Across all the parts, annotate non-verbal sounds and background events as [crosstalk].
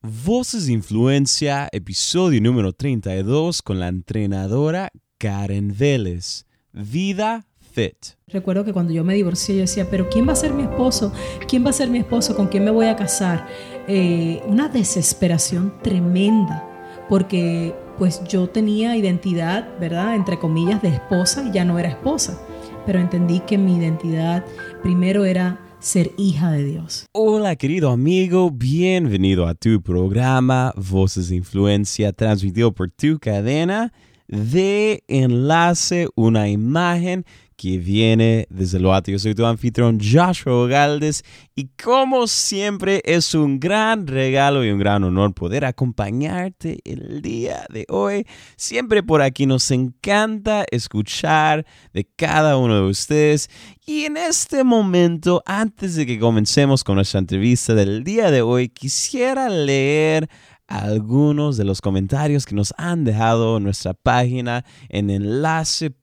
Voces de Influencia, episodio número 32 con la entrenadora Karen Vélez. Vida Fit. Recuerdo que cuando yo me divorcié yo decía, pero ¿quién va a ser mi esposo? ¿Quién va a ser mi esposo? ¿Con quién me voy a casar? Eh, una desesperación tremenda, porque pues yo tenía identidad, ¿verdad? Entre comillas, de esposa y ya no era esposa, pero entendí que mi identidad primero era ser hija de Dios. Hola querido amigo, bienvenido a tu programa Voces de Influencia transmitido por tu cadena de enlace, una imagen que viene desde lo alto. Yo soy tu anfitrión Joshua Galdes y como siempre es un gran regalo y un gran honor poder acompañarte el día de hoy. Siempre por aquí nos encanta escuchar de cada uno de ustedes y en este momento, antes de que comencemos con nuestra entrevista del día de hoy, quisiera leer algunos de los comentarios que nos han dejado en nuestra página en enlace.org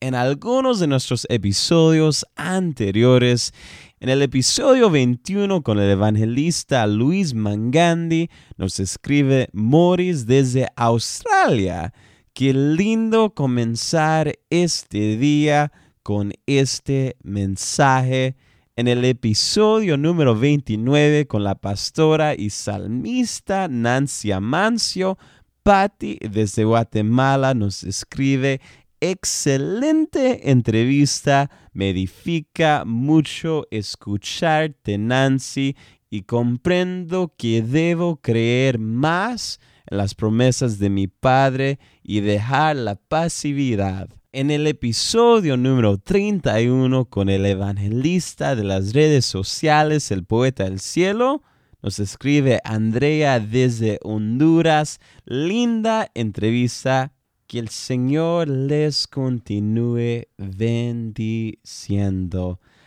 en algunos de nuestros episodios anteriores. En el episodio 21 con el evangelista Luis Mangandi nos escribe Morris desde Australia. Qué lindo comenzar este día con este mensaje en el episodio número 29 con la pastora y salmista Nancy Amancio, Patti desde Guatemala nos escribe excelente entrevista, me edifica mucho escucharte Nancy y comprendo que debo creer más en las promesas de mi Padre y dejar la pasividad. En el episodio número 31 con el evangelista de las redes sociales, el poeta del cielo, nos escribe Andrea desde Honduras. Linda entrevista. Que el Señor les continúe bendiciendo.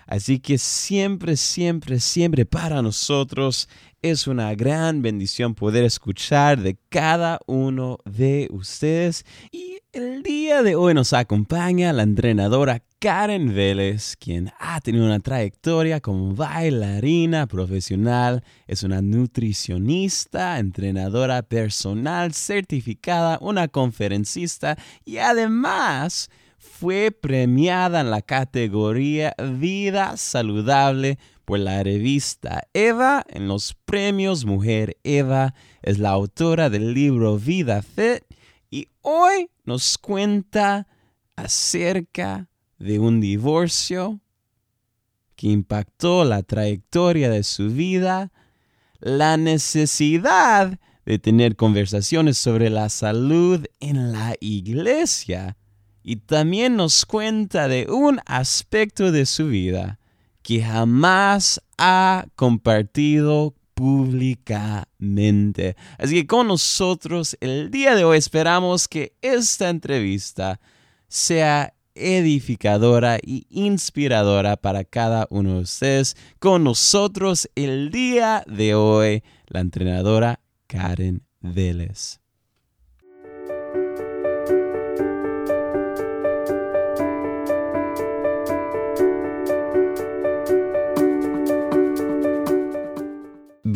Así que siempre, siempre, siempre para nosotros es una gran bendición poder escuchar de cada uno de ustedes. El día de hoy nos acompaña la entrenadora Karen Vélez, quien ha tenido una trayectoria como bailarina profesional, es una nutricionista, entrenadora personal certificada, una conferencista y además fue premiada en la categoría Vida Saludable por la revista Eva en los premios Mujer Eva. Es la autora del libro Vida Fit y hoy nos cuenta acerca de un divorcio que impactó la trayectoria de su vida, la necesidad de tener conversaciones sobre la salud en la iglesia y también nos cuenta de un aspecto de su vida que jamás ha compartido públicamente. Así que con nosotros el día de hoy esperamos que esta entrevista sea edificadora y inspiradora para cada uno de ustedes. Con nosotros el día de hoy la entrenadora Karen Vélez.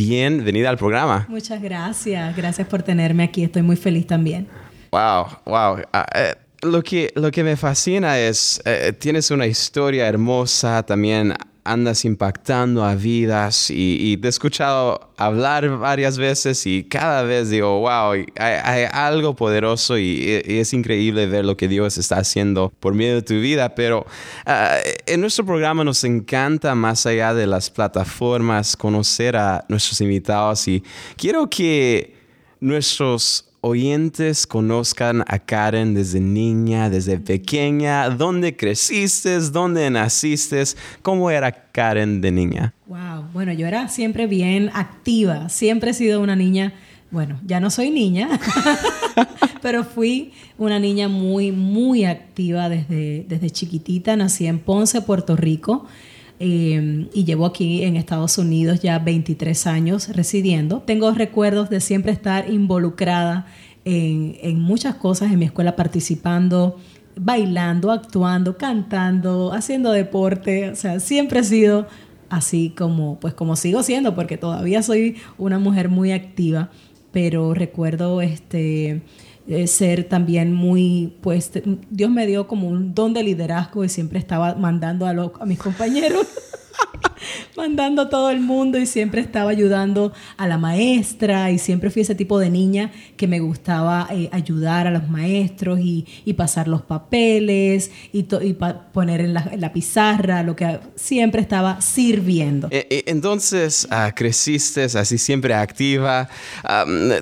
Bienvenida al programa. Muchas gracias, gracias por tenerme aquí, estoy muy feliz también. Wow, wow. Ah, eh, lo, que, lo que me fascina es, eh, tienes una historia hermosa, también andas impactando a vidas y, te he escuchado hablar varias veces y cada vez digo, wow, hay, algo poderoso y, es increíble ver lo que Dios está haciendo por medio de tu vida, pero ah, en nuestro programa nos encanta más allá de las plataformas conocer a nuestros invitados y quiero que nuestros oyentes conozcan a Karen desde niña, desde pequeña, dónde creciste, dónde naciste, cómo era Karen de niña. Wow, bueno, yo era siempre bien activa, siempre he sido una niña, bueno, ya no soy niña, [laughs] pero fui una niña muy, muy activa desde, desde chiquitita, nací en Ponce, Puerto Rico. Em, y llevo aquí en Estados Unidos ya 23 años residiendo. Tengo recuerdos de siempre estar involucrada en, en muchas cosas en mi escuela, participando, bailando, actuando, cantando, haciendo deporte. O sea, siempre he sido así como, pues como sigo siendo, porque todavía soy una mujer muy activa, pero recuerdo este eh, ser también muy, pues Dios me dio como un don de liderazgo y siempre estaba mandando a, a mis compañeros [laughs] [laughs] mandando a todo el mundo y siempre estaba ayudando a la maestra y siempre fui ese tipo de niña que me gustaba eh, ayudar a los maestros y, pasar los papeles y, poner en la, pizarra, lo que siempre estaba sirviendo. Eh, eh, entonces, ah, creciste así siempre activa.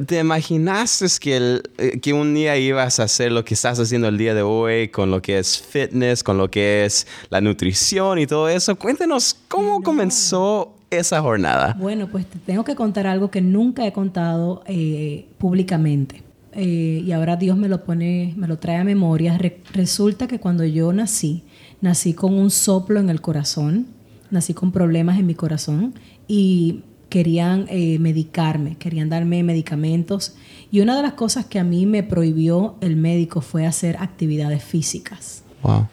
¿Te imaginaste que, que un día ibas a hacer lo que estás haciendo el día de hoy con lo que es fitness, con lo que es la nutrición y todo eso? Cuéntanos cómo comenzó esa jornada? Bueno, pues te tengo que contar algo que nunca he contado eh, públicamente. Eh, y ahora Dios me lo pone, me lo trae a memoria. resulta que cuando yo nací, nací con un soplo en el corazón, nací con problemas en mi corazón y querían eh, medicarme, querían darme medicamentos. Y una de las cosas que a mí me prohibió el médico fue hacer actividades físicas. Wow.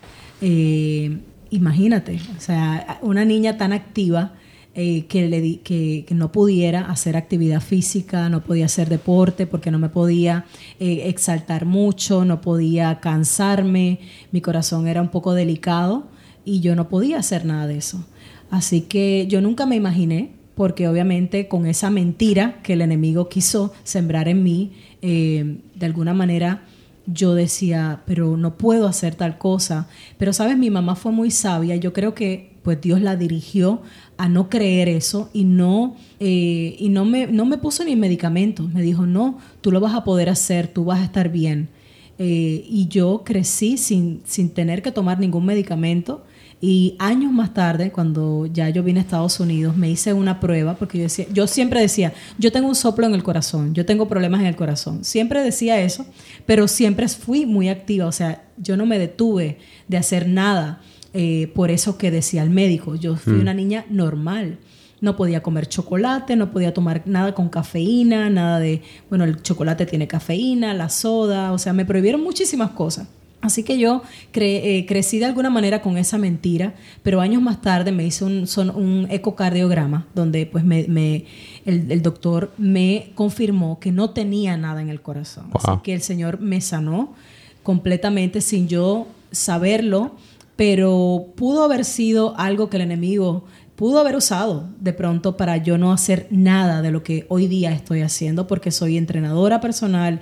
Imagínate, o sea, una niña tan activa eh, que, no pudiera hacer actividad física, no podía hacer deporte porque no me podía eh, exaltar mucho, no podía cansarme, mi corazón era un poco delicado y yo no podía hacer nada de eso. Así que yo nunca me imaginé, porque obviamente con esa mentira que el enemigo quiso sembrar en mí, eh, de alguna manera yo decía, pero no puedo hacer tal cosa. Pero sabes, mi mamá fue muy sabia, yo creo que pues Dios la dirigió a no creer eso y no, eh, y no, me, no me puso ni medicamentos. Me dijo, no, tú lo vas a poder hacer, tú vas a estar bien. Eh, y yo crecí sin, sin tener que tomar ningún medicamento. Y años más tarde, cuando ya yo vine a Estados Unidos, me hice una prueba porque yo, decía, yo siempre decía, yo tengo un soplo en el corazón, yo tengo problemas en el corazón. Siempre decía eso, pero siempre fui muy activa, o sea, yo no me detuve de hacer nada. Eh, por eso que decía el médico, yo fui mm. una niña normal. No podía comer chocolate, no podía tomar nada con cafeína, nada de, bueno, el chocolate tiene cafeína, la soda, o sea, me prohibieron muchísimas cosas. Así que yo eh, crecí de alguna manera con esa mentira, pero años más tarde me hice un, un ecocardiograma donde pues me, el, doctor me confirmó que no tenía nada en el corazón. Así que el Señor me sanó completamente sin yo saberlo pero pudo haber sido algo que el enemigo pudo haber usado de pronto para yo no hacer nada de lo que hoy día estoy haciendo porque soy entrenadora personal,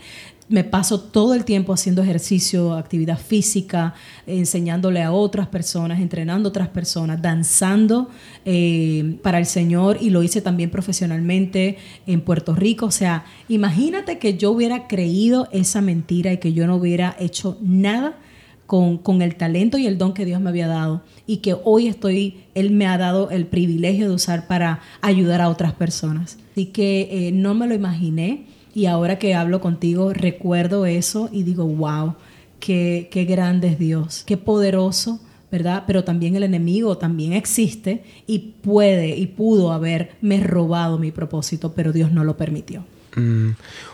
me paso todo el tiempo haciendo ejercicio, actividad física, enseñándole a otras personas, entrenando a otras personas, danzando eh, para el Señor y lo hice también profesionalmente en Puerto Rico. O sea, imagínate que yo hubiera creído esa mentira y que yo no hubiera hecho nada con, el talento y el don que Dios me había dado y que hoy estoy, Él me ha dado el privilegio de usar para ayudar a otras personas. Así que eh, no me lo imaginé y ahora que hablo contigo recuerdo eso y digo, wow, qué, qué grande es Dios, qué poderoso. ¿verdad? Pero también el enemigo también existe y puede y pudo haberme robado mi propósito, pero Dios no lo permitió. Mm,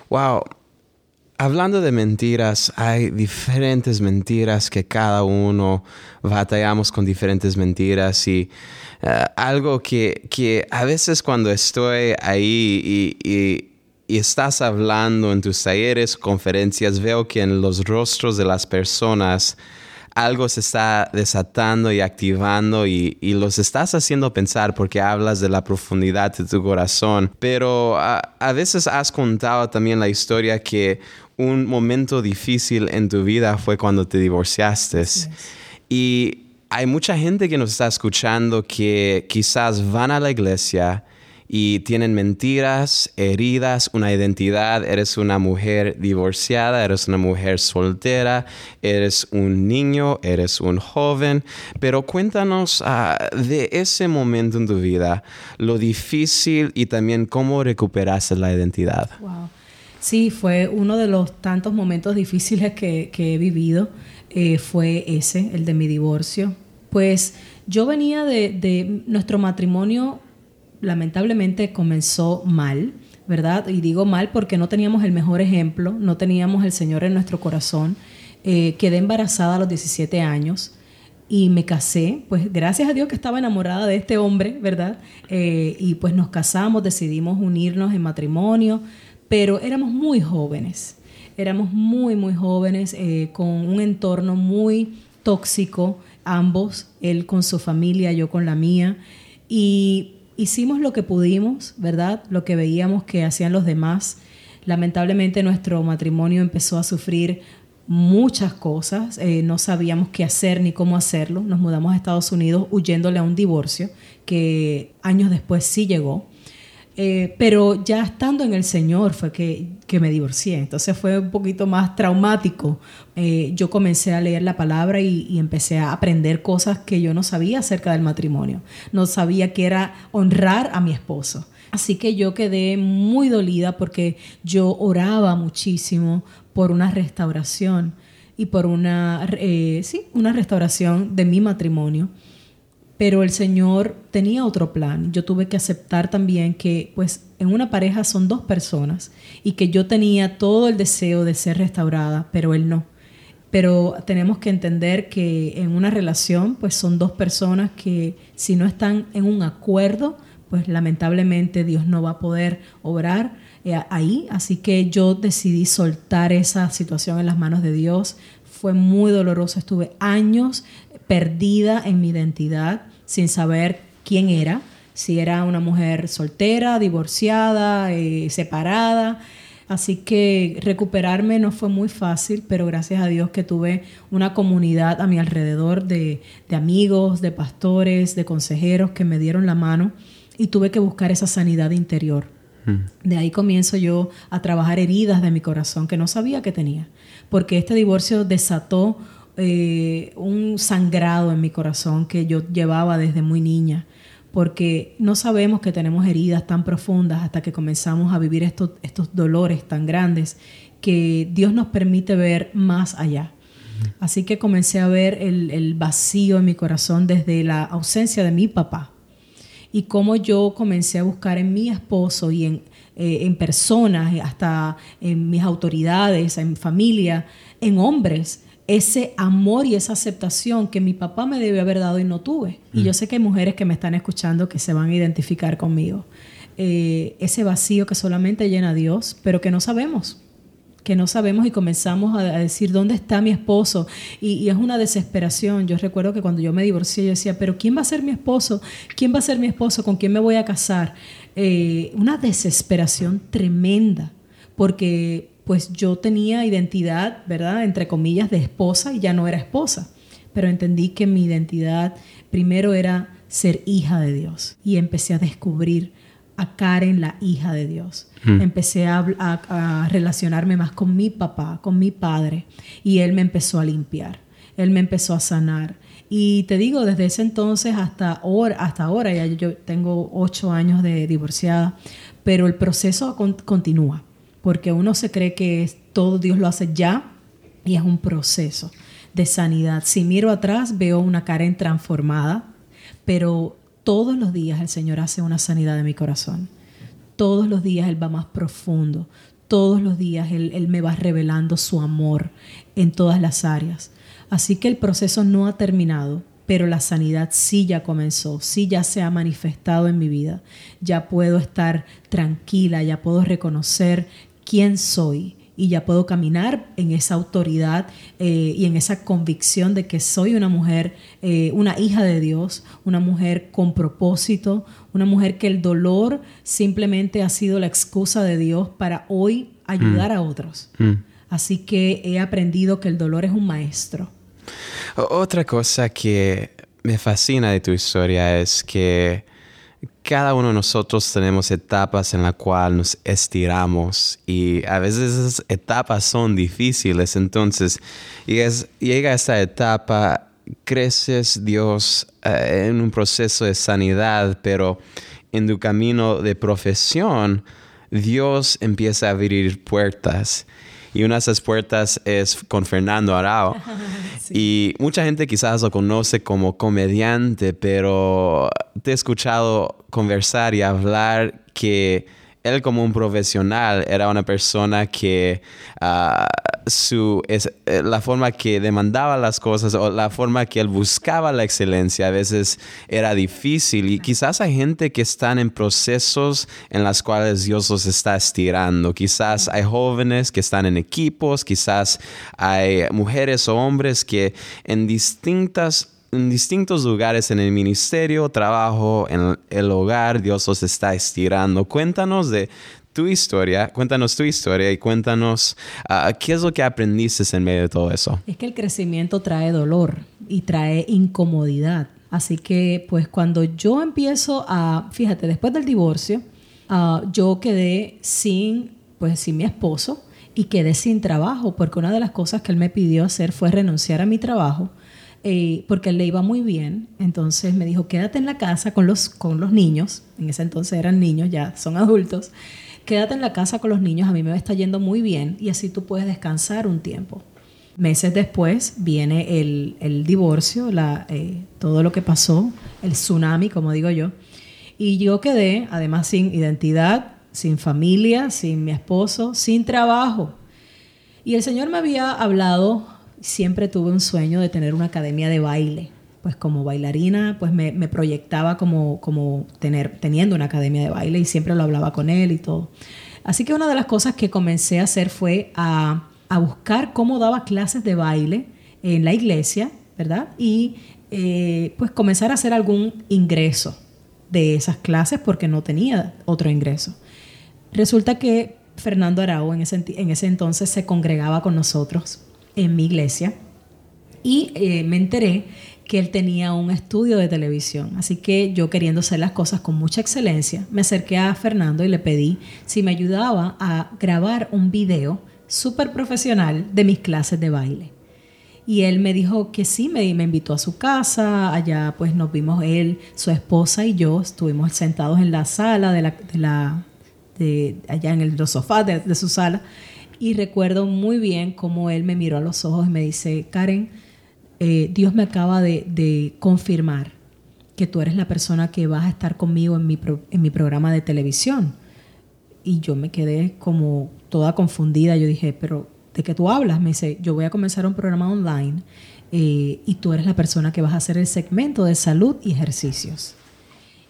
wow, Hablando de mentiras, hay diferentes mentiras que cada uno batallamos con diferentes mentiras y eh, algo que, a veces cuando estoy ahí y, estás hablando en tus talleres, conferencias, veo que en los rostros de las personas algo se está desatando y activando y, los estás haciendo pensar porque hablas de la profundidad de tu corazón. Pero a, a veces has contado también la historia que un momento difícil en tu vida fue cuando te divorciaste. Y hay mucha gente que nos está escuchando que quizás van a la iglesia y tienen mentiras, heridas, una identidad. Eres una mujer divorciada, eres una mujer soltera, eres un niño, eres un joven. Pero cuéntanos ah, de ese momento en tu vida, lo difícil y también cómo recuperaste la identidad. Wow. Sí, fue uno de los tantos momentos difíciles que, he vivido, eh, fue ese, el de mi divorcio. Pues yo venía de, nuestro matrimonio, lamentablemente comenzó mal, ¿verdad? Y digo mal porque no teníamos el mejor ejemplo, no teníamos el Señor en nuestro corazón. Eh, quedé embarazada a los 17 años y me casé, pues gracias a Dios que estaba enamorada de este hombre, ¿verdad? Eh, y pues nos casamos, decidimos unirnos en matrimonio, pero éramos muy jóvenes, éramos muy, muy jóvenes, eh, con un entorno muy tóxico, ambos, él con su familia, yo con la mía, y hicimos lo que pudimos, ¿verdad? Lo que veíamos que hacían los demás. Lamentablemente nuestro matrimonio empezó a sufrir muchas cosas, eh, no sabíamos qué hacer ni cómo hacerlo. Nos mudamos a Estados Unidos huyéndole a un divorcio que años después sí llegó. Eh, pero ya estando en el Señor fue que, me divorcié. Entonces fue un poquito más traumático. Eh, yo comencé a leer la palabra y, y, empecé a aprender cosas que yo no sabía acerca del matrimonio. No sabía que era honrar a mi esposo. Así que yo quedé muy dolida porque yo oraba muchísimo por una restauración y por una, eh, sí, una restauración de mi matrimonio. Pero el Señor tenía otro plan. Yo tuve que aceptar también que pues en una pareja son dos personas y que yo tenía todo el deseo de ser restaurada, pero Él no. Pero tenemos que entender que en una relación pues son dos personas que si no están en un acuerdo, pues lamentablemente Dios no va a poder obrar eh, ahí, así que yo decidí soltar esa situación en las manos de Dios. Fue muy doloroso, estuve años perdida en mi identidad, sin saber quién era, si era una mujer soltera, divorciada, eh, separada. Así que recuperarme no fue muy fácil, pero gracias a Dios que tuve una comunidad a mi alrededor de, de amigos, de pastores, de consejeros que me dieron la mano y tuve que buscar esa sanidad interior. De ahí comienzo yo a trabajar heridas de mi corazón que no sabía que tenía, porque este divorcio desató eh, un sangrado en mi corazón que yo llevaba desde muy niña, porque no sabemos que tenemos heridas tan profundas hasta que comenzamos a vivir estos, estos dolores tan grandes que Dios nos permite ver más allá. Así que comencé a ver el, el vacío en mi corazón desde la ausencia de mi papá y cómo yo comencé a buscar en mi esposo y en, eh, en personas, hasta en mis autoridades, en familia, en hombres, ese amor y esa aceptación que mi papá me debe haber dado y no tuve. Y yo mm. sé que hay mujeres que me están escuchando que se van a identificar conmigo. Eh, ese vacío que solamente llena Dios, pero que no sabemos que no sabemos y comenzamos a, decir, ¿dónde está mi esposo? Y, es una desesperación. Yo recuerdo que cuando yo me divorcié, yo decía, pero ¿quién va a ser mi esposo? ¿Quién va a ser mi esposo? ¿Con quién me voy a casar? Eh, una desesperación tremenda, porque pues yo tenía identidad, ¿verdad? Entre comillas, de esposa y ya no era esposa. Pero entendí que mi identidad primero era ser hija de Dios y empecé a descubrir a Karen, la hija de Dios. Hmm. Empecé a, relacionarme más con mi papá, con mi padre, y él me empezó a limpiar, él me empezó a sanar. Y te digo, desde ese entonces hasta ahora, hasta ahora ya yo tengo ocho años de divorciada, pero el proceso continúa, porque uno se cree que todo Dios lo hace ya y es un proceso de sanidad. Si miro atrás, veo una Karen transformada, pero todos los días el Señor hace una sanidad de mi corazón. Todos los días Él va más profundo. Todos los días Él, me va revelando su amor en todas las áreas. Así que el proceso no ha terminado, pero la sanidad sí ya comenzó, sí ya se ha manifestado en mi vida. Ya puedo estar tranquila, ya puedo reconocer quién soy, y ya puedo caminar en esa autoridad eh, y en esa convicción de que soy una mujer, eh, una hija de Dios, una mujer con propósito, una mujer que el dolor simplemente ha sido la excusa de Dios para hoy ayudar mm. a otros. Mm. Así que he aprendido que el dolor es un maestro. Otra cosa que me fascina de tu historia es que cada uno de nosotros tenemos etapas en las cuales nos estiramos y a veces esas etapas son difíciles. Entonces, llega esa etapa, creces Dios eh, en un proceso de sanidad, pero en tu camino de profesión, Dios empieza a abrir puertas. Y una de esas puertas es con Fernando Arao. [laughs] Y mucha gente quizás lo conoce como comediante, pero te he escuchado conversar y hablar que él como un profesional era una persona que ah, su, es, eh, la forma que demandaba las cosas o la forma que él buscaba la excelencia a veces era difícil y quizás hay gente que están en procesos en las cuales Dios los está estirando. Quizás hay jóvenes que están en equipos, quizás hay mujeres o hombres que en distintas en distintos lugares en el ministerio, trabajo, en el hogar, Dios los está estirando. Cuéntanos de tu historia, cuéntanos tu historia y cuéntanos ah, qué es lo que aprendiste en medio de todo eso. Es que el crecimiento trae dolor y trae incomodidad. Así que pues cuando yo empiezo a, fíjate, después del divorcio, ah, yo quedé sin, pues sin mi esposo y quedé sin trabajo porque una de las cosas que él me pidió hacer fue renunciar a mi trabajo eh, porque le iba muy bien. Entonces me dijo, quédate en la casa con los, con los niños. En ese entonces eran niños, ya son adultos. Quédate en la casa con los niños, a mí me está yendo muy bien y así tú puedes descansar un tiempo. Meses después viene el, el divorcio, la, eh, todo lo que pasó, el tsunami, como digo yo. Y yo quedé, además, sin identidad, sin familia, sin mi esposo, sin trabajo. Y el Señor me había hablado siempre tuve un sueño de tener una academia de baile. Pues como bailarina, pues me, proyectaba como, como tener, teniendo una academia de baile y siempre lo hablaba con él y todo. Así que una de las cosas que comencé a hacer fue a, buscar cómo daba clases de baile en la iglesia, ¿verdad? Y eh, pues comenzar a hacer algún ingreso de esas clases porque no tenía otro ingreso. Resulta que Fernando Arau en ese, en ese entonces se congregaba con nosotros en mi iglesia y eh, me enteré que él tenía un estudio de televisión. Así que yo queriendo hacer las cosas con mucha excelencia, me acerqué a Fernando y le pedí si me ayudaba a grabar un video súper profesional de mis clases de baile. Y él me dijo que sí, me, me invitó a su casa, allá pues nos vimos él, su esposa y yo, estuvimos sentados en la sala de la, de allá en el, los sofás de su sala y recuerdo muy bien cómo él me miró a los ojos y me dice, Karen, eh, Dios me acaba de, confirmar que tú eres la persona que vas a estar conmigo en mi, en mi programa de televisión. Y yo me quedé como toda confundida. Yo dije, pero ¿de qué tú hablas? Me dice, yo voy a comenzar un programa online eh, y tú eres la persona que vas a hacer el segmento de salud y ejercicios.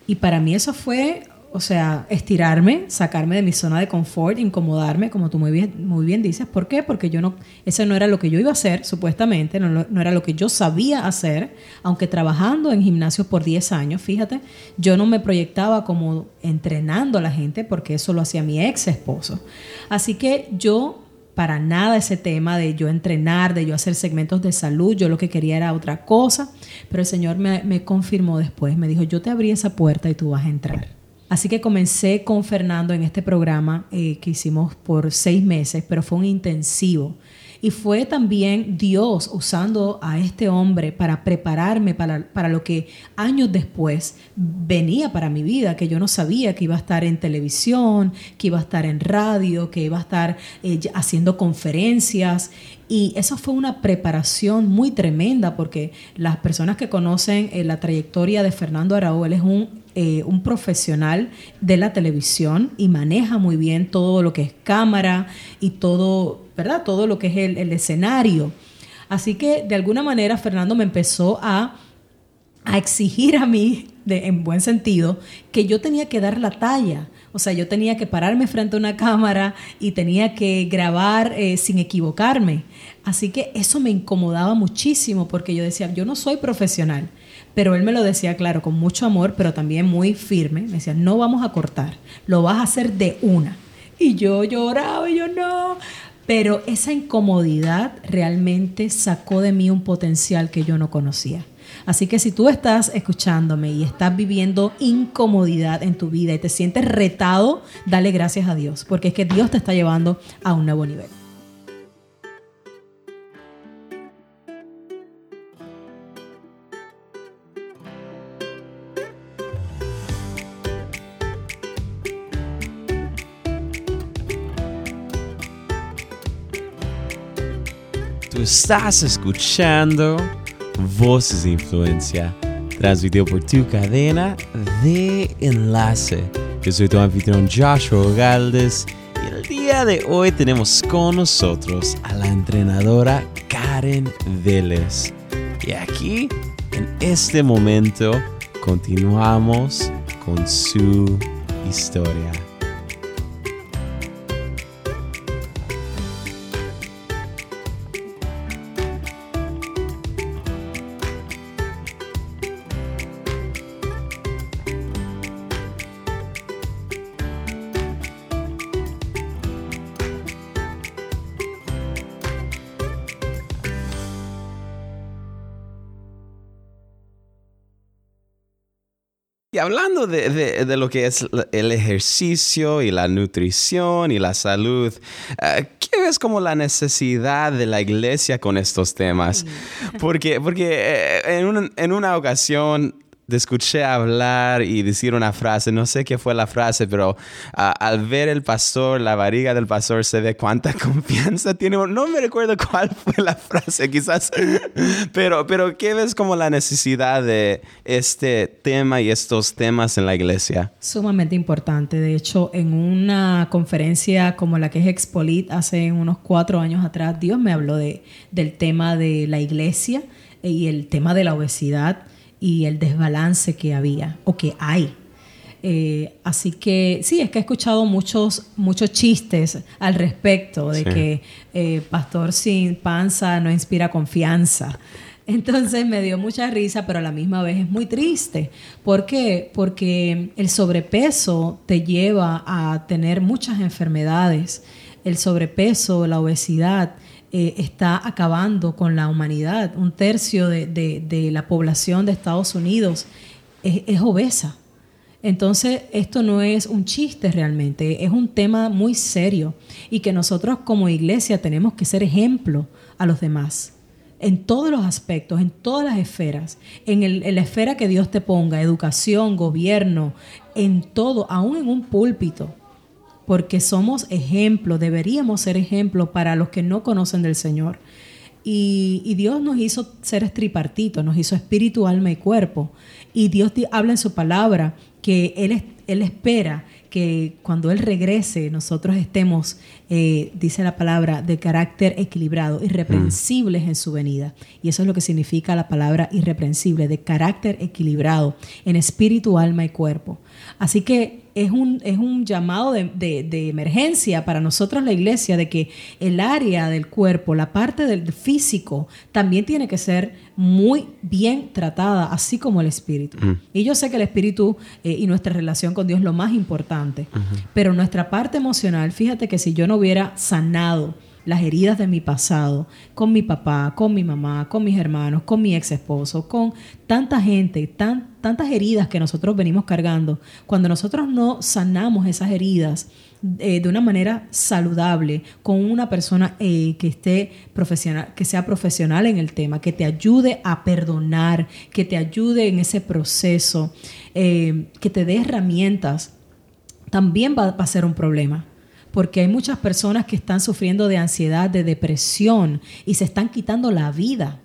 Y para mí eso fue o sea, estirarme, sacarme de mi zona de confort, incomodarme, como tú muy bien, muy bien dices. ¿Por qué? Porque yo no, eso no era lo que yo iba a hacer, supuestamente, no, no era lo que yo sabía hacer, aunque trabajando en gimnasio por 10 años, fíjate, yo no me proyectaba como entrenando a la gente, porque eso lo hacía mi ex esposo. Así que yo para nada ese tema de yo entrenar, de yo hacer segmentos de salud, yo lo que quería era otra cosa, pero el Señor me, me confirmó después, me dijo, yo te abrí esa puerta y tú vas a entrar. Así que comencé con Fernando en este programa eh, que hicimos por seis meses, pero fue un intensivo. Y fue también Dios usando a este hombre para prepararme para, para, lo que años después venía para mi vida, que yo no sabía que iba a estar en televisión, que iba a estar en radio, que iba a estar eh, haciendo conferencias. Y eso fue una preparación muy tremenda porque las personas que conocen eh, la trayectoria de Fernando Araújo, él es un eh, un profesional de la televisión y maneja muy bien todo lo que es cámara y todo, ¿verdad? Todo lo que es el, escenario. Así que de alguna manera Fernando me empezó a, exigir a mí, en buen sentido, que yo tenía que dar la talla. O sea, yo tenía que pararme frente a una cámara y tenía que grabar eh, sin equivocarme. Así que eso me incomodaba muchísimo porque yo decía, yo no soy profesional. Pero él me lo decía, claro, con mucho amor, pero también muy firme. Me decía, no vamos a cortar, lo vas a hacer de una. Y yo lloraba y yo no. Pero esa incomodidad realmente sacó de mí un potencial que yo no conocía. Así que si tú estás escuchándome y estás viviendo incomodidad en tu vida y te sientes retado, dale gracias a Dios, porque es que Dios te está llevando a un nuevo nivel. Estás escuchando Voces de Influencia, transmitido por tu cadena de enlace. Yo soy tu anfitrión Joshua Galdes y el día de hoy tenemos con nosotros a la entrenadora Karen Vélez. Y aquí, en este momento, continuamos con su historia. Y hablando de, lo que es el ejercicio y la nutrición y la salud, eh, ¿qué ves como la necesidad de la iglesia con estos temas? Porque, porque eh, en, en una ocasión te escuché hablar y decir una frase, no sé qué fue la frase, pero al ver el pastor, la variga del pastor se ve cuánta [laughs] confianza tiene. No me recuerdo cuál fue la frase, quizás, [laughs] pero, pero ¿qué ves como la necesidad de este tema y estos temas en la iglesia? Sumamente importante. De hecho, en una conferencia como la que es Expolit hace unos cuatro años atrás, Dios me habló de, del tema de la iglesia y el tema de la obesidad y el desbalance que había o que hay. Eh, así que sí, es que he escuchado muchos, muchos chistes al respecto de que eh, pastor sin panza no inspira confianza. [laughs] Entonces me dio mucha risa, pero a la misma vez es muy triste. ¿Por qué? Porque el sobrepeso te lleva a tener muchas enfermedades. El sobrepeso, la obesidad, eh, está acabando con la humanidad. Un tercio de, la población de Estados Unidos es, obesa. Entonces, esto no es un chiste realmente, es un tema muy serio y que nosotros como iglesia tenemos que ser ejemplo a los demás en todos los aspectos, en todas las esferas, en, en, la esfera que Dios te ponga, educación, gobierno, en todo, aún en un púlpito porque somos ejemplo, deberíamos ser ejemplo para los que no conocen del Señor. Y, Dios nos hizo seres tripartitos, nos hizo espíritu, alma y cuerpo. Y Dios habla en su palabra que Él, él espera que cuando Él regrese nosotros estemos, eh, dice la palabra, de carácter equilibrado, irreprensibles en su venida. Y eso es lo que significa la palabra irreprensible, de carácter equilibrado en espíritu, alma y cuerpo. Así que es un, es un llamado de, emergencia para nosotros la iglesia de que el área del cuerpo, la parte del físico, también tiene que ser muy bien tratada, así como el espíritu. Y yo sé que el espíritu eh, y nuestra relación con Dios es lo más importante, pero nuestra parte emocional, fíjate que si yo no hubiera sanado, las heridas de mi pasado, con mi papá, con mi mamá, con mis hermanos, con mi ex esposo, con tanta gente, tantas heridas que nosotros venimos cargando. Cuando nosotros no sanamos esas heridas, eh, de una manera saludable con una persona eh, que esté profesional, que sea profesional en el tema, que te ayude a perdonar, que te ayude en ese proceso, eh, que te dé herramientas, también va a ser un problema porque hay muchas personas que están sufriendo de ansiedad, de depresión y se están quitando la vida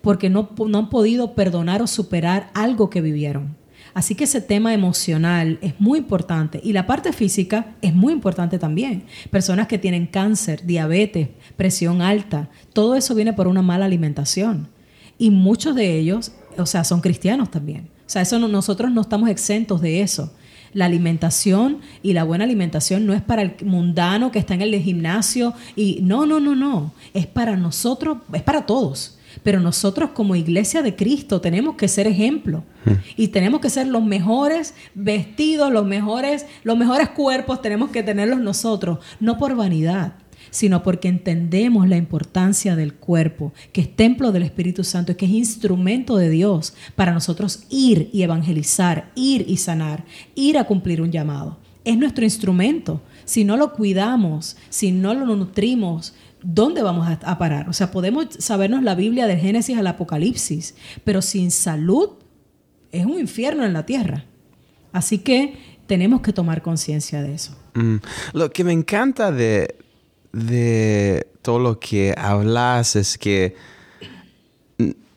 porque no, han podido perdonar o superar algo que vivieron. Así que ese tema emocional es muy importante y la parte física es muy importante también. Personas que tienen cáncer, diabetes, presión alta, todo eso viene por una mala alimentación. Y muchos de ellos, o sea, son cristianos también. O sea, nosotros no estamos exentos de eso la alimentación y la buena alimentación no es para el mundano que está en el gimnasio y no, no, no, no, es para nosotros, es para todos. Pero nosotros como iglesia de Cristo tenemos que ser ejemplo hmm. y tenemos que ser los mejores vestidos, los mejores, los mejores cuerpos tenemos que tenerlos nosotros, no por vanidad, sino porque entendemos la importancia del cuerpo, que es templo del Espíritu Santo que es instrumento de Dios para nosotros ir y evangelizar, ir y sanar, ir a cumplir un llamado. Es nuestro instrumento. Si no lo cuidamos, si no lo nutrimos, ¿dónde vamos a, parar? O sea, podemos sabernos la Biblia del Génesis al Apocalipsis, pero sin salud es un infierno en la tierra. Así que tenemos que tomar conciencia de eso. Mm. Lo que me encanta de, de todo lo que hablas es que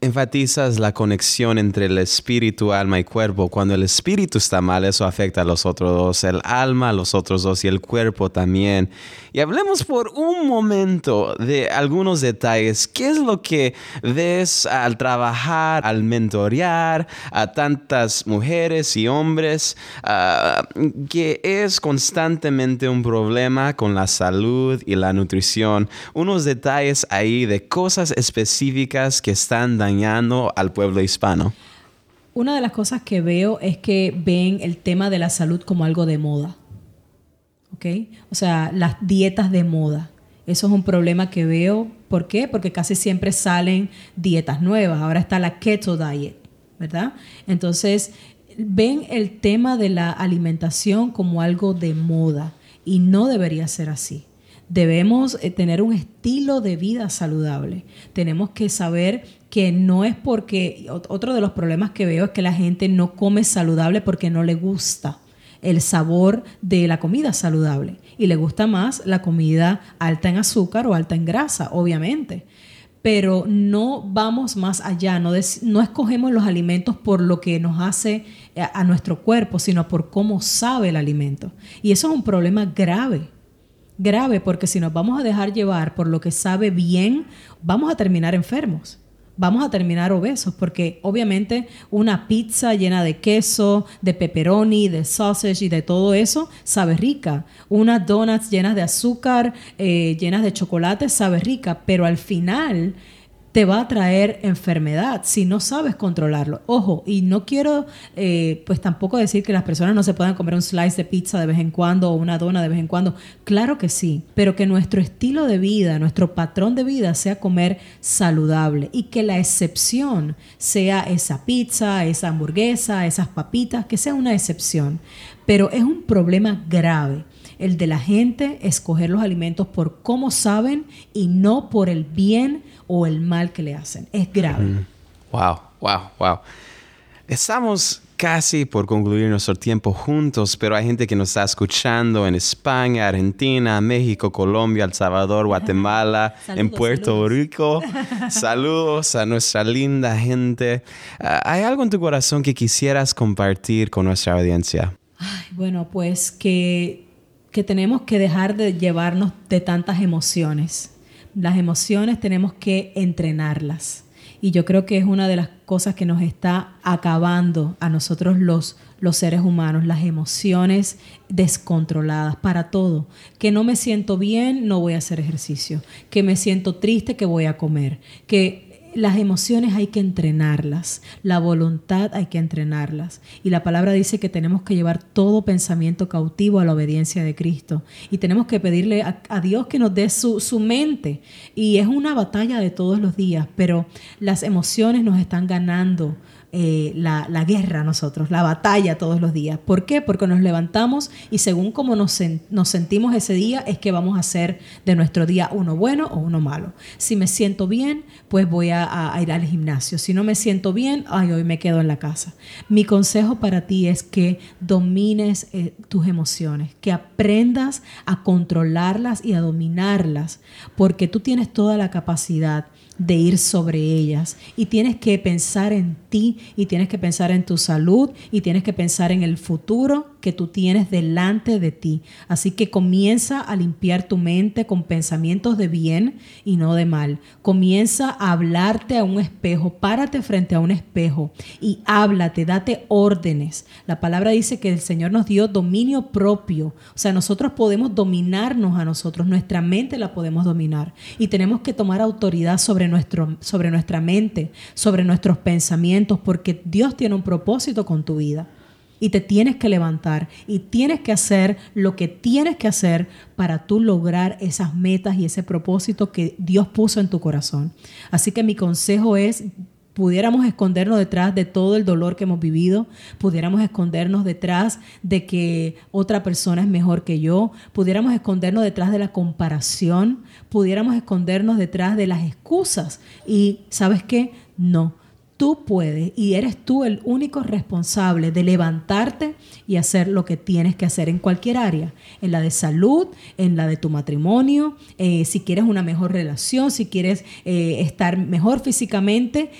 enfatizas la conexión entre el espíritu, alma y cuerpo. Cuando el espíritu está mal, eso afecta a los otros dos, el alma los otros dos y el cuerpo también. Y hablemos por un momento de algunos detalles. ¿Qué es lo que ves al trabajar, al mentorear a tantas mujeres y hombres ah, que es constantemente un problema con la salud y la nutrición? Unos detalles ahí de cosas específicas que están dañando al pueblo hispano? Una de las cosas que veo es que ven el tema de la salud como algo de moda. ¿Ok? O sea, las dietas de moda. Eso es un problema que veo. ¿Por qué? Porque casi siempre salen dietas nuevas. Ahora está la keto diet, ¿verdad? Entonces, ven el tema de la alimentación como algo de moda y no debería ser así. Debemos eh, tener un estilo de vida saludable. Tenemos que saber que no es porque, otro de los problemas que veo es que la gente no come saludable porque no le gusta el sabor de la comida saludable y le gusta más la comida alta en azúcar o alta en grasa, obviamente. Pero no vamos más allá, no, no escogemos los alimentos por lo que nos hace a, eh, a nuestro cuerpo, sino por cómo sabe el alimento. Y eso es un problema grave grave porque si nos vamos a dejar llevar por lo que sabe bien, vamos a terminar enfermos vamos a terminar obesos porque obviamente una pizza llena de queso, de pepperoni, de sausage y de todo eso sabe rica. Unas donuts llenas de azúcar, eh, llenas de chocolate sabe rica, pero al final te va a traer enfermedad si no sabes controlarlo. Ojo, y no quiero eh, pues tampoco decir que las personas no se puedan comer un slice de pizza de vez en cuando o una dona de vez en cuando. Claro que sí, pero que nuestro estilo de vida, nuestro patrón de vida sea comer saludable y que la excepción sea esa pizza, esa hamburguesa, esas papitas, que sea una excepción. Pero es un problema grave el de la gente escoger los alimentos por cómo saben y no por el bien o el mal que le hacen. Es grave. Wow, wow, wow. Estamos casi por concluir nuestro tiempo juntos, pero hay gente que nos está escuchando en España, Argentina, México, Colombia, El Salvador, Guatemala, en Puerto Rico. [laughs] saludos a nuestra linda gente. Ah, ¿Hay algo en tu corazón que quisieras compartir con nuestra audiencia? bueno, pues que que tenemos que dejar de llevarnos de tantas emociones. Las emociones tenemos que entrenarlas. Y yo creo que es una de las cosas que nos está acabando a nosotros los, los seres humanos, las emociones descontroladas para todo. Que no me siento bien, no voy a hacer ejercicio. Que me siento triste, que voy a comer. Que las emociones hay que entrenarlas, la voluntad hay que entrenarlas. Y la palabra dice que tenemos que llevar todo pensamiento cautivo a la obediencia de Cristo. Y tenemos que pedirle a, Dios que nos dé su, su, mente. Y es una batalla de todos los días, pero las emociones nos están ganando eh, la, guerra nosotros, la batalla todos los días. ¿Por qué? Porque nos levantamos y según cómo nos, nos sentimos ese día es que vamos a hacer de nuestro día uno bueno o uno malo. Si me siento bien, pues voy a, ir al gimnasio. Si no me siento bien, ay, hoy me quedo en la casa. Mi consejo para ti es que domines eh, tus emociones, que aprendas a controlarlas y a dominarlas, porque tú tienes toda la capacidad de ir sobre ellas. Y tienes que pensar en ti y tienes que pensar en tu salud y tienes que pensar en el futuro que tú tienes delante de ti. Así que comienza a limpiar tu mente con pensamientos de bien y no de mal. Comienza a hablarte a un espejo, párate frente a un espejo y háblate, date órdenes. La palabra dice que el Señor nos dio dominio propio. O sea, nosotros podemos dominarnos a nosotros, nuestra mente la podemos dominar y tenemos que tomar autoridad sobre, nuestro, sobre nuestra mente, sobre nuestros pensamientos, porque Dios tiene un propósito con tu vida y te tienes que levantar y tienes que hacer lo que tienes que hacer para tú lograr esas metas y ese propósito que Dios puso en tu corazón. Así que mi consejo es pudiéramos escondernos detrás de todo el dolor que hemos vivido, pudiéramos escondernos detrás de que otra persona es mejor que yo, pudiéramos escondernos detrás de la comparación, pudiéramos escondernos detrás de las excusas. Y sabes qué? No, tú puedes y eres tú el único responsable de levantarte y hacer lo que tienes que hacer en cualquier área, en la de salud, en la de tu matrimonio, eh, si quieres una mejor relación, si quieres eh, estar mejor físicamente,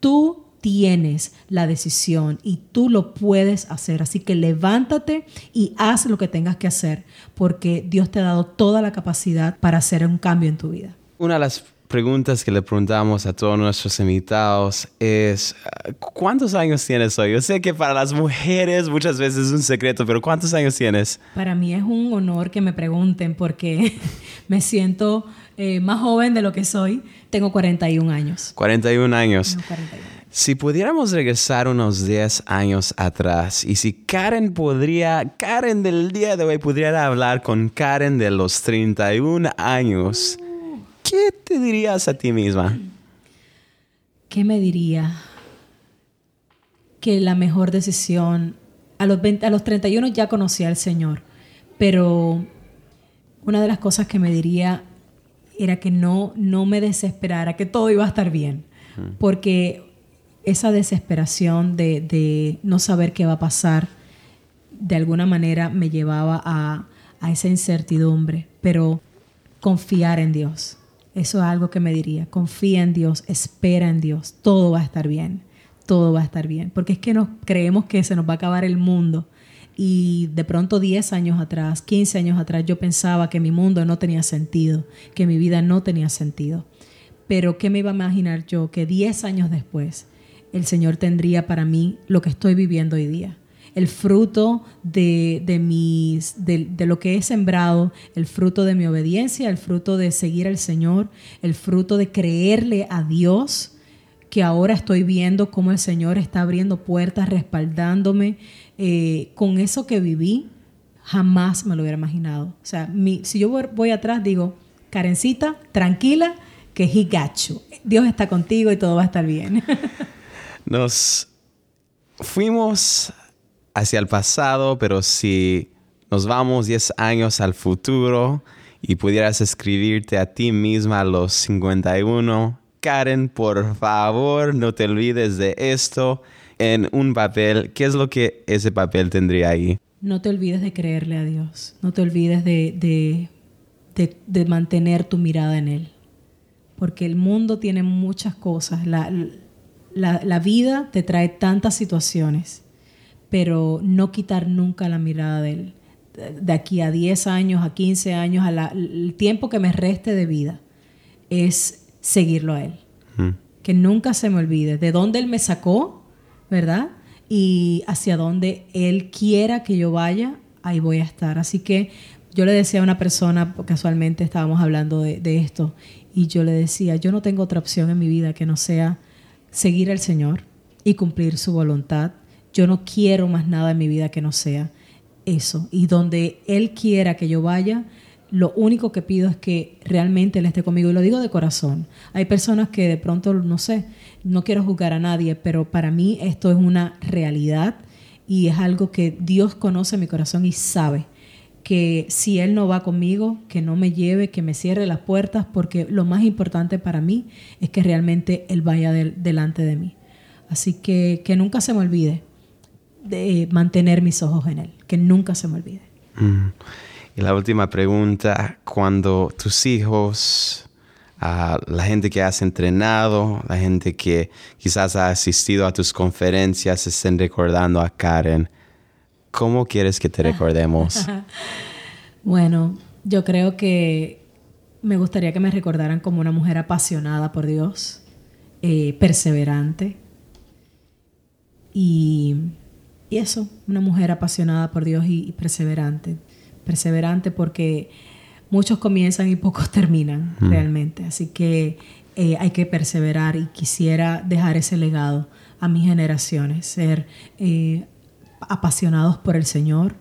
tú tienes la decisión y tú lo puedes hacer. Así que levántate y haz lo que tengas que hacer porque Dios te ha dado toda la capacidad para hacer un cambio en tu vida. Una de las preguntas que le preguntamos a todos nuestros invitados es, ¿cuántos años tienes hoy? Yo sé que para las mujeres muchas veces es un secreto, pero ¿cuántos años tienes? Para mí es un honor que me pregunten porque [laughs] me siento eh, más joven de lo que soy. Tengo 41 años. 41 años. 41. Si pudiéramos regresar unos 10 años atrás y si Karen podría, Karen del día de hoy pudiera hablar con Karen de los 31 años, ¿qué te dirías a ti misma? ¿Qué me diría? Que la mejor decisión, a los, a los 31 ya conocía al Señor, pero una de las cosas que me diría era que no, no me desesperara, que todo iba a estar bien, porque esa desesperación de, de, no saber qué va a pasar, de alguna manera me llevaba a, a esa incertidumbre, pero confiar en Dios eso es algo que me diría. Confía en Dios, espera en Dios, todo va a estar bien, todo va a estar bien. Porque es que nos creemos que se nos va a acabar el mundo. Y de pronto 10 años atrás, 15 años atrás, yo pensaba que mi mundo no tenía sentido, que mi vida no tenía sentido. Pero ¿qué me iba a imaginar yo? Que 10 años después el Señor tendría para mí lo que estoy viviendo hoy día el fruto de, de, mis, de, lo que he sembrado, el fruto de mi obediencia, el fruto de seguir al Señor, el fruto de creerle a Dios, que ahora estoy viendo cómo el Señor está abriendo puertas, respaldándome. Eh, con eso que viví, jamás me lo hubiera imaginado. O sea, si yo voy, atrás, digo, Karencita, tranquila, que he got. Dios está contigo y todo va a estar bien. [laughs] Nos fuimos hacia el pasado, pero si nos vamos 10 años al futuro y pudieras escribirte a ti misma a los 51, Karen, por favor, no te olvides de esto en un papel. ¿Qué es lo que ese papel tendría ahí? No te olvides de creerle a Dios. No te olvides de, de, mantener tu mirada en Él. Porque el mundo tiene muchas cosas. La, la, la vida te trae tantas situaciones pero no quitar nunca la mirada de él. De aquí a 10 años, a 15 años, al tiempo que me reste de vida, es seguirlo a él. Que nunca se me olvide de dónde él me sacó, ¿verdad? Y hacia dónde él quiera que yo vaya, ahí voy a estar. Así que yo le decía a una persona, casualmente estábamos hablando de, de esto, y yo le decía, yo no tengo otra opción en mi vida que no sea seguir al Señor y cumplir su voluntad yo no quiero más nada en mi vida que no sea eso. Y donde Él quiera que yo vaya, lo único que pido es que realmente Él esté conmigo. Y lo digo de corazón. Hay personas que de pronto, no sé, no quiero juzgar a nadie, pero para mí esto es una realidad y es algo que Dios conoce mi corazón y sabe que si Él no va conmigo, que no me lleve, que me cierre las puertas, porque lo más importante para mí es que realmente Él vaya delante de mí. Así que que nunca se me olvide de mantener mis ojos en Él, que nunca se me olvide. Mm. Y la última pregunta, cuando tus hijos, la gente que has entrenado, la gente que quizás ha asistido a tus conferencias, estén recordando a Karen, ¿cómo quieres que te [laughs] recordemos? bueno, yo creo que me gustaría que me recordaran como una mujer apasionada por Dios, eh, perseverante y y eso, una mujer apasionada por Dios y, perseverante. Perseverante porque muchos comienzan y pocos terminan realmente. Así que eh, hay que perseverar y quisiera dejar ese legado a mis generaciones, ser eh, apasionados por el Señor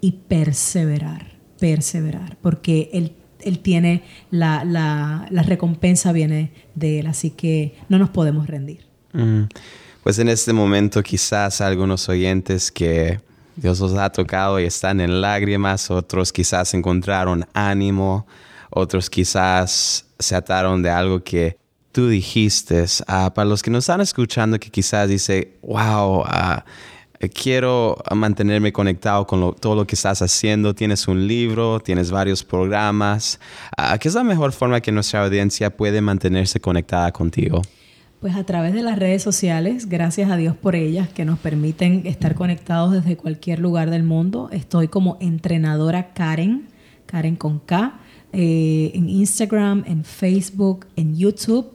y perseverar, perseverar, porque Él, él tiene la, la, la, recompensa viene de Él, así que no nos podemos rendir pues en este momento quizás algunos oyentes que Dios los ha tocado y están en lágrimas, otros quizás encontraron ánimo, otros quizás se ataron de algo que tú dijiste. Ah, para los que nos están escuchando que quizás dice, wow, ah, quiero mantenerme conectado con todo lo que estás haciendo. Tienes un libro, tienes varios programas. Uh, ¿Qué es la mejor forma que nuestra audiencia puede mantenerse conectada contigo? Pues a través de las redes sociales, gracias a Dios por ellas, que nos permiten estar conectados desde cualquier lugar del mundo. Estoy como entrenadora Karen, Karen con K, eh, en Instagram, en Facebook, en YouTube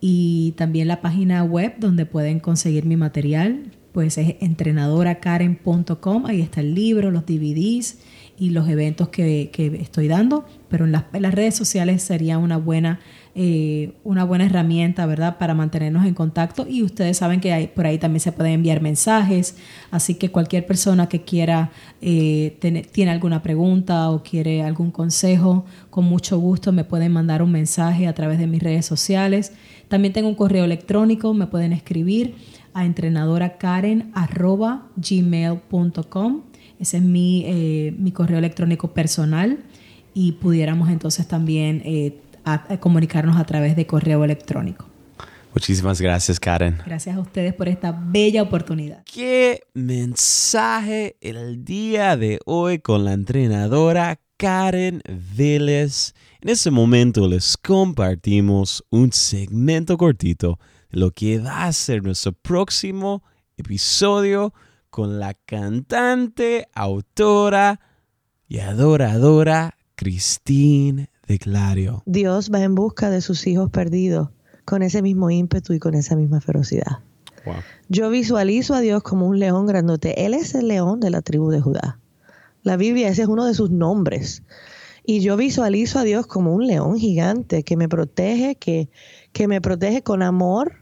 y también la página web donde pueden conseguir mi material, pues es entrenadoracaren.com, ahí está el libro, los DVDs y los eventos que, estoy dando, pero en las, redes sociales sería una buena eh, una buena herramienta, ¿verdad?, para mantenernos en contacto. Y ustedes saben que por ahí también se pueden enviar mensajes, así que cualquier persona que quiera, eh, tiene alguna pregunta o quiere algún consejo, con mucho gusto me pueden mandar un mensaje a través de mis redes sociales. También tengo un correo electrónico, me pueden escribir a entrenadoracaren.gmail.com. Ese es mi, eh, mi correo electrónico personal y pudiéramos entonces también a, comunicarnos a través de correo electrónico. Muchísimas gracias, Karen. Gracias a ustedes por esta bella oportunidad. ¿Qué mensaje el día de hoy con la entrenadora Karen Vélez? En este momento les compartimos un segmento cortito lo que va a ser nuestro próximo episodio con la cantante, autora y adoradora Christine Dios va en busca de sus hijos perdidos con ese mismo ímpetu y con esa misma ferocidad. Yo visualizo a Dios como un león grandote. Él es el león de la tribu de Judá. La Biblia, ese es uno de sus nombres. Y yo visualizo a Dios como un león gigante que me protege, que, que me protege con amor,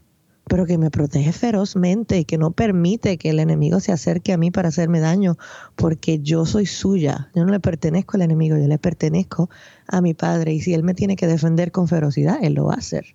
pero que me protege ferozmente que no permite que el enemigo se acerque a mí para hacerme daño, porque yo soy suya. Yo no le pertenezco al enemigo, yo le pertenezco a mi padre. Y si él me tiene que defender con ferocidad, él lo va a hacer.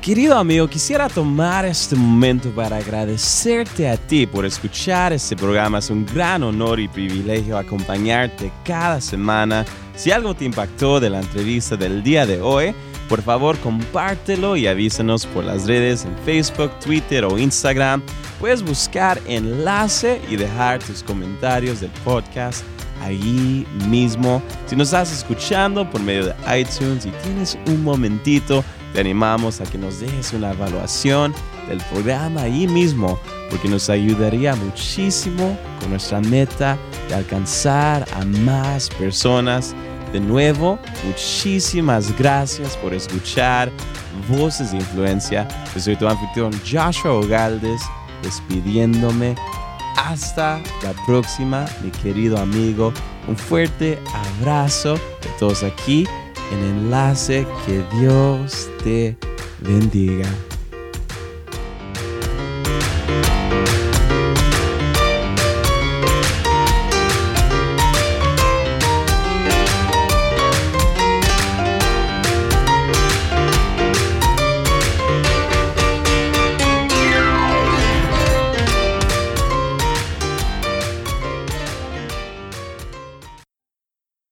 Querido amigo, quisiera tomar este momento para agradecerte a ti por escuchar este programa. Es un gran honor y privilegio acompañarte cada semana. Si algo te impactó de la entrevista del día de hoy, por favor, compártelo y avísanos por las redes en Facebook, Twitter o Instagram. Puedes buscar enlace y dejar tus comentarios del podcast ahí mismo. Si nos estás escuchando por medio de iTunes y tienes un momentito, te animamos a que nos dejes una evaluación del programa ahí mismo, porque nos ayudaría muchísimo con nuestra meta de alcanzar a más personas de nuevo, muchísimas gracias por escuchar Voces de Influencia. Yo soy tu anfitrión Joshua Ogaldes, despidiéndome. Hasta la próxima, mi querido amigo. Un fuerte abrazo de todos aquí en Enlace. Que Dios te bendiga.